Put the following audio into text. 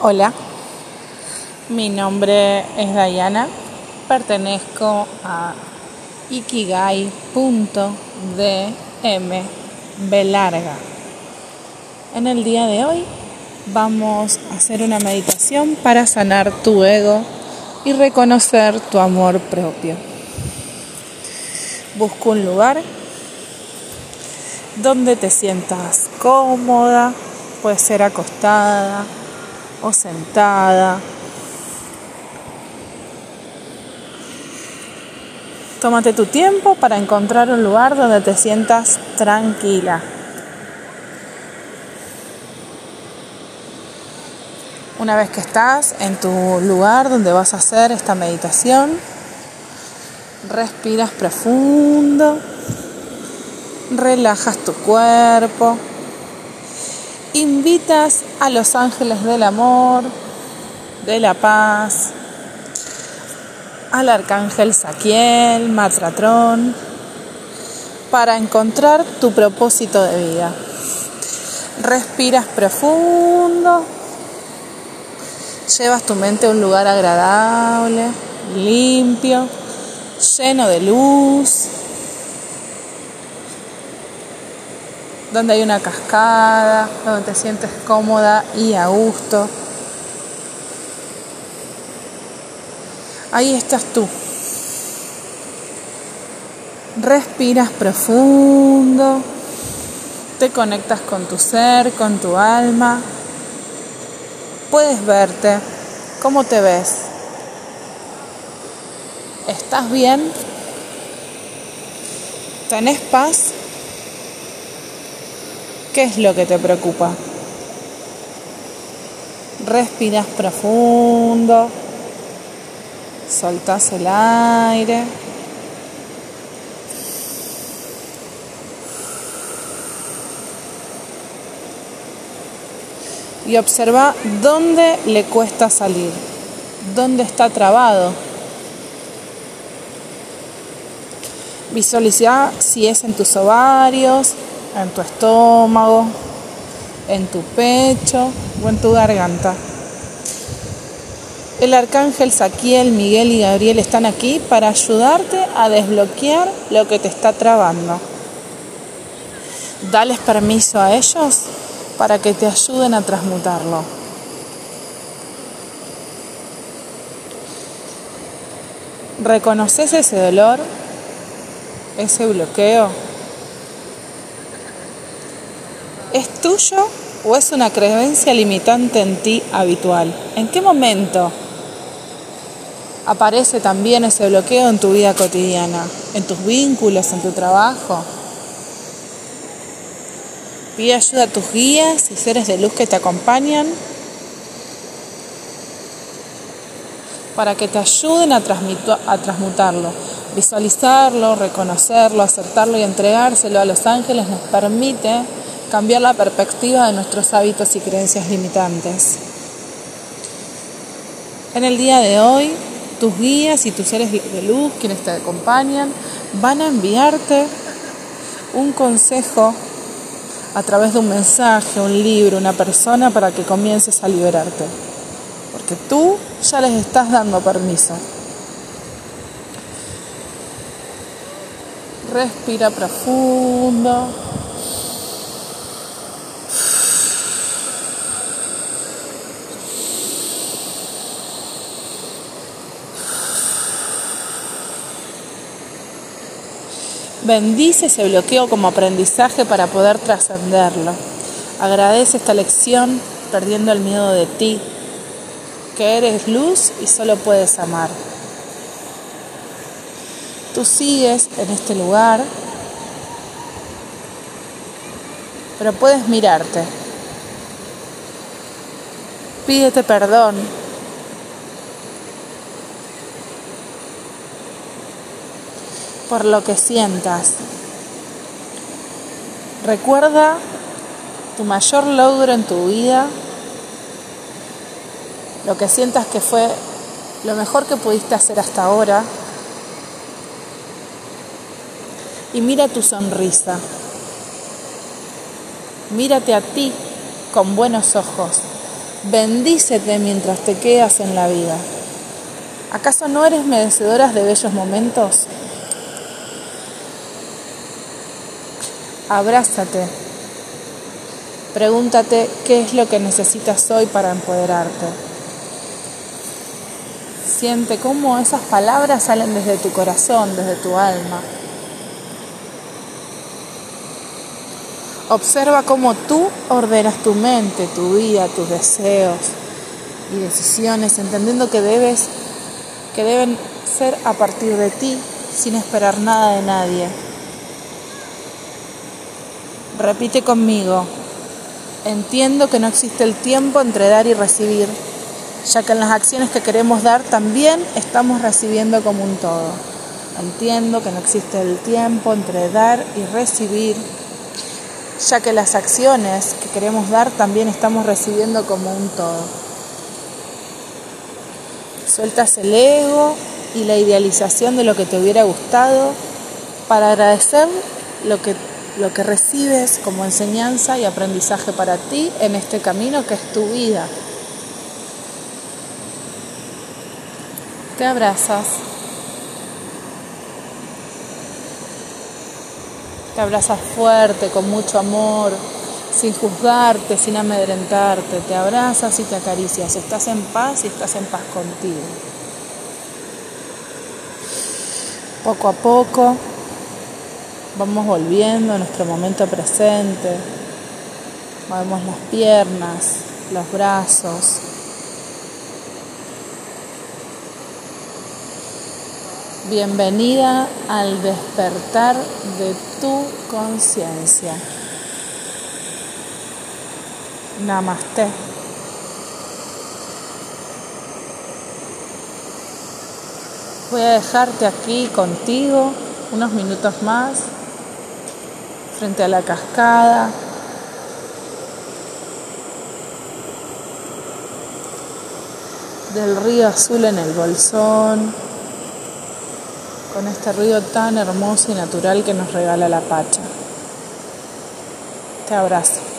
Hola, mi nombre es Dayana, pertenezco a ikigai.dm larga. En el día de hoy vamos a hacer una meditación para sanar tu ego y reconocer tu amor propio. Busca un lugar donde te sientas cómoda, puede ser acostada o sentada. Tómate tu tiempo para encontrar un lugar donde te sientas tranquila. Una vez que estás en tu lugar donde vas a hacer esta meditación, respiras profundo, relajas tu cuerpo, invitas a los ángeles del amor, de la paz, al arcángel Saquiel, Matratrón, para encontrar tu propósito de vida. Respiras profundo, llevas tu mente a un lugar agradable, limpio, lleno de luz, donde hay una cascada, donde te sientes cómoda y a gusto. Ahí estás tú. Respiras profundo, te conectas con tu ser, con tu alma. Puedes verte. ¿Cómo te ves? ¿Estás bien? ¿Tenés paz? ¿Qué es lo que te preocupa? Respiras profundo, soltás el aire. Y observa dónde le cuesta salir, dónde está trabado. Visualiza si es en tus ovarios, en tu estómago, en tu pecho o en tu garganta. El arcángel Saquiel, Miguel y Gabriel están aquí para ayudarte a desbloquear lo que te está trabando. Dales permiso a ellos para que te ayuden a transmutarlo. ¿Reconoces ese dolor? ¿Ese bloqueo? ¿Es tuyo o es una creencia limitante en ti habitual? ¿En qué momento aparece también ese bloqueo en tu vida cotidiana, en tus vínculos, en tu trabajo? Pide ayuda a tus guías y seres de luz que te acompañan para que te ayuden a, a transmutarlo. Visualizarlo, reconocerlo, aceptarlo y entregárselo a los ángeles nos permite cambiar la perspectiva de nuestros hábitos y creencias limitantes. En el día de hoy, tus guías y tus seres de luz, quienes te acompañan, van a enviarte un consejo a través de un mensaje, un libro, una persona para que comiences a liberarte. Porque tú ya les estás dando permiso. Respira profundo. Bendice ese bloqueo como aprendizaje para poder trascenderlo. Agradece esta lección perdiendo el miedo de ti, que eres luz y solo puedes amar. Tú sigues en este lugar, pero puedes mirarte. Pídete perdón por lo que sientas. Recuerda tu mayor logro en tu vida, lo que sientas que fue lo mejor que pudiste hacer hasta ahora y mira tu sonrisa. Mírate a ti con buenos ojos. Bendícete mientras te quedas en la vida. ¿Acaso no eres merecedora de bellos momentos? Abrázate. Pregúntate qué es lo que necesitas hoy para empoderarte. Siente cómo esas palabras salen desde tu corazón, desde tu alma. Observa cómo tú ordenas tu mente, tu vida, tus deseos y decisiones, entendiendo que debes que deben ser a partir de ti, sin esperar nada de nadie. Repite conmigo, entiendo que no existe el tiempo entre dar y recibir, ya que en las acciones que queremos dar también estamos recibiendo como un todo. Entiendo que no existe el tiempo entre dar y recibir, ya que las acciones que queremos dar también estamos recibiendo como un todo. Sueltas el ego y la idealización de lo que te hubiera gustado para agradecer lo que lo que recibes como enseñanza y aprendizaje para ti en este camino que es tu vida. Te abrazas. Te abrazas fuerte, con mucho amor, sin juzgarte, sin amedrentarte. Te abrazas y te acaricias. Estás en paz y estás en paz contigo. Poco a poco Vamos volviendo a nuestro momento presente. Movemos las piernas, los brazos. Bienvenida al despertar de tu conciencia. Namaste. Voy a dejarte aquí contigo unos minutos más frente a la cascada. del río azul en el bolsón, con este río tan hermoso y natural que nos regala la Pacha. Te abrazo.